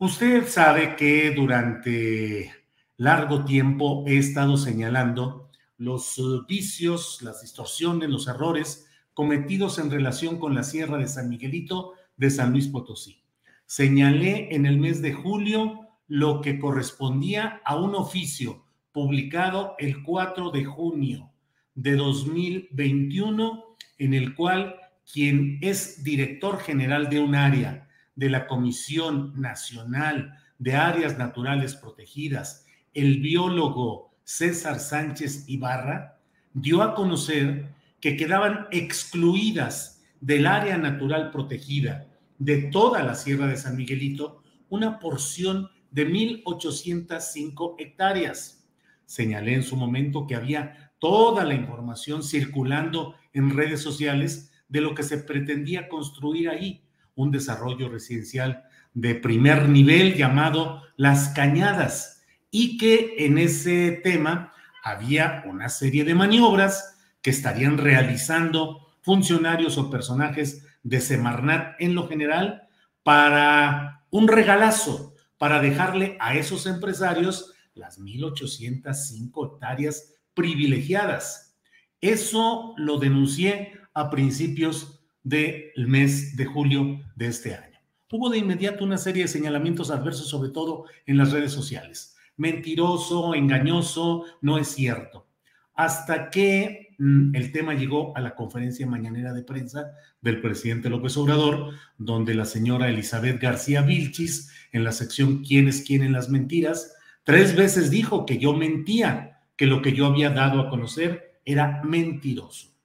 Usted sabe que durante largo tiempo he estado señalando los uh, vicios, las distorsiones, los errores cometidos en relación con la Sierra de San Miguelito de San Luis Potosí. Señalé en el mes de julio lo que correspondía a un oficio publicado el 4 de junio de 2021, en el cual quien es director general de un área de la Comisión Nacional de Áreas Naturales Protegidas, el biólogo César Sánchez Ibarra, dio a conocer que quedaban excluidas del área natural protegida de toda la Sierra de San Miguelito una porción de 1.805 hectáreas. Señalé en su momento que había toda la información circulando en redes sociales de lo que se pretendía construir ahí, un desarrollo residencial de primer nivel llamado Las Cañadas y que en ese tema había una serie de maniobras que estarían realizando funcionarios o personajes de Semarnat en lo general para un regalazo, para dejarle a esos empresarios las 1.805 hectáreas privilegiadas. Eso lo denuncié a principios del mes de julio de este año. Hubo de inmediato una serie de señalamientos adversos, sobre todo en las redes sociales. Mentiroso, engañoso, no es cierto. Hasta que mm, el tema llegó a la conferencia mañanera de prensa del presidente López Obrador, donde la señora Elizabeth García Vilchis, en la sección ¿Quiénes quieren las mentiras?, tres veces dijo que yo mentía, que lo que yo había dado a conocer era mentiroso.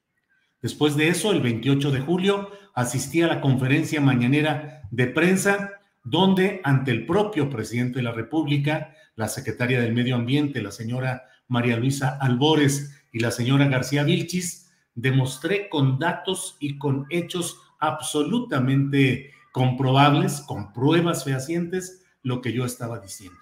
Después de eso, el 28 de julio, asistí a la conferencia mañanera de prensa, donde ante el propio presidente de la República, la secretaria del Medio Ambiente, la señora María Luisa Albores y la señora García Vilchis, demostré con datos y con hechos absolutamente comprobables, con pruebas fehacientes, lo que yo estaba diciendo.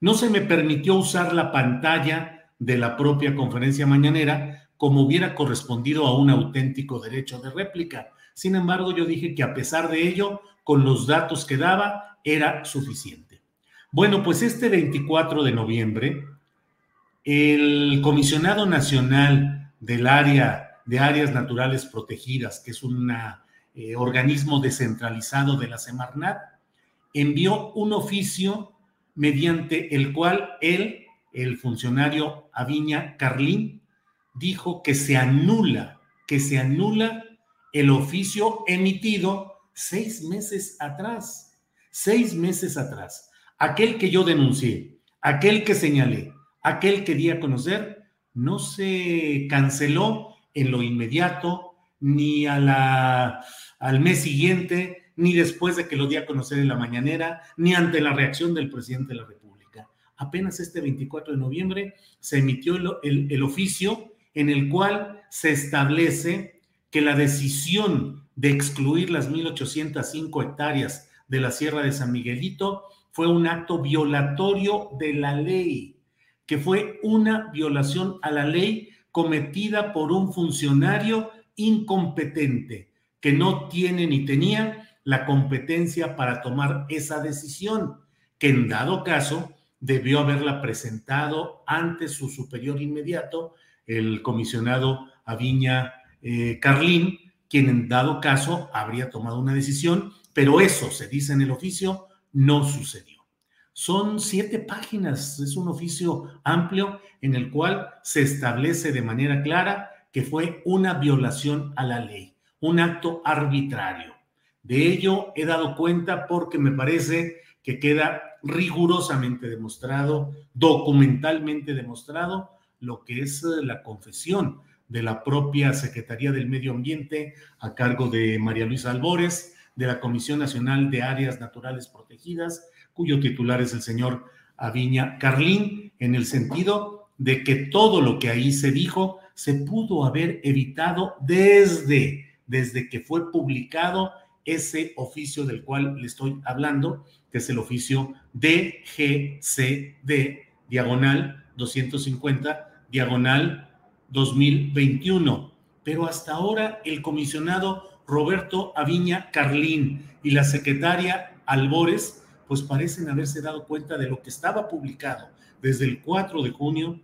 No se me permitió usar la pantalla de la propia conferencia mañanera como hubiera correspondido a un auténtico derecho de réplica. Sin embargo, yo dije que a pesar de ello, con los datos que daba, era suficiente. Bueno, pues este 24 de noviembre, el comisionado nacional del área de áreas naturales protegidas, que es un eh, organismo descentralizado de la Semarnat, envió un oficio mediante el cual él, el funcionario Aviña Carlín, dijo que se anula, que se anula el oficio emitido seis meses atrás, seis meses atrás. Aquel que yo denuncié, aquel que señalé, aquel que di a conocer, no se canceló en lo inmediato, ni a la, al mes siguiente, ni después de que lo di a conocer en la mañanera, ni ante la reacción del presidente de la República. Apenas este 24 de noviembre se emitió el, el oficio en el cual se establece que la decisión de excluir las 1.805 hectáreas de la Sierra de San Miguelito fue un acto violatorio de la ley, que fue una violación a la ley cometida por un funcionario incompetente, que no tiene ni tenía la competencia para tomar esa decisión, que en dado caso debió haberla presentado ante su superior inmediato, el comisionado Aviña eh, Carlín, quien en dado caso habría tomado una decisión, pero eso, se dice en el oficio, no sucedió. Son siete páginas, es un oficio amplio en el cual se establece de manera clara que fue una violación a la ley, un acto arbitrario. De ello he dado cuenta porque me parece que queda rigurosamente demostrado, documentalmente demostrado, lo que es eh, la confesión de la propia Secretaría del Medio Ambiente a cargo de María Luisa Albores, de la Comisión Nacional de Áreas Naturales Protegidas, cuyo titular es el señor Aviña Carlín, en el sentido de que todo lo que ahí se dijo se pudo haber evitado desde, desde que fue publicado ese oficio del cual le estoy hablando, que es el oficio DGCD, diagonal 250, diagonal 2021. Pero hasta ahora el comisionado Roberto Aviña Carlín y la secretaria Albores, pues parecen haberse dado cuenta de lo que estaba publicado desde el 4 de junio,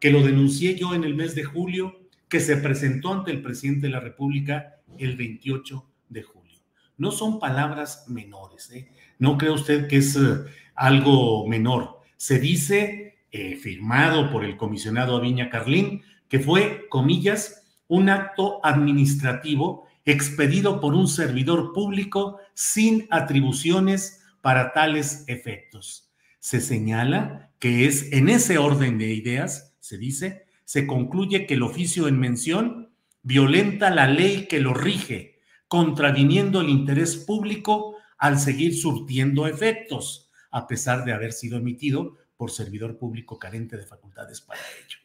que lo denuncié yo en el mes de julio, que se presentó ante el presidente de la República el 28 de julio. No son palabras menores, ¿eh? no cree usted que es eh, algo menor. Se dice, eh, firmado por el comisionado Aviña Carlín, que fue, comillas, un acto administrativo expedido por un servidor público sin atribuciones para tales efectos. Se señala que es en ese orden de ideas, se dice, se concluye que el oficio en mención violenta la ley que lo rige contraviniendo el interés público al seguir surtiendo efectos, a pesar de haber sido emitido por servidor público carente de facultades para ello.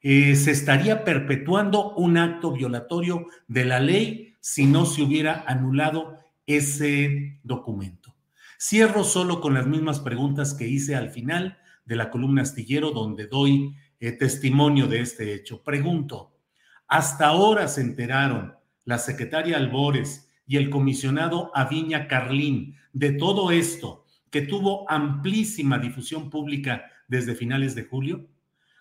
Eh, se estaría perpetuando un acto violatorio de la ley si no se hubiera anulado ese documento. Cierro solo con las mismas preguntas que hice al final de la columna astillero donde doy eh, testimonio de este hecho. Pregunto, ¿hasta ahora se enteraron la secretaria Albores y el comisionado Aviña Carlín de todo esto que tuvo amplísima difusión pública desde finales de julio?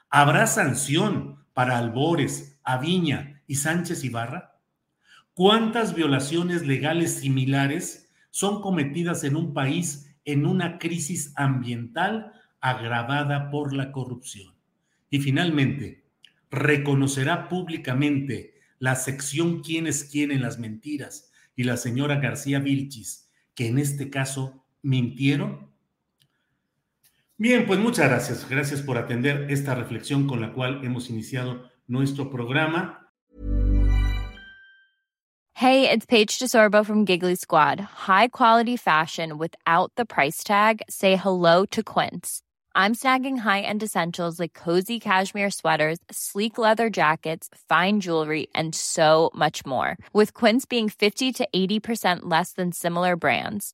¿Habrá sanción para Albores, Aviña y Sánchez Ibarra? ¿Cuántas violaciones legales similares son cometidas en un país en una crisis ambiental agravada por la corrupción? Y finalmente, ¿reconocerá públicamente la sección quién es quién en las mentiras y la señora García Vilchis, que en este caso mintieron? Bien, pues muchas gracias. Gracias por atender esta reflexión con la cual hemos iniciado nuestro programa. Hey, it's Paige DeSorbo from Giggly Squad. High quality fashion without the price tag. Say hello to Quince. I'm snagging high-end essentials like cozy cashmere sweaters, sleek leather jackets, fine jewelry, and so much more. With Quince being 50 to 80% less than similar brands.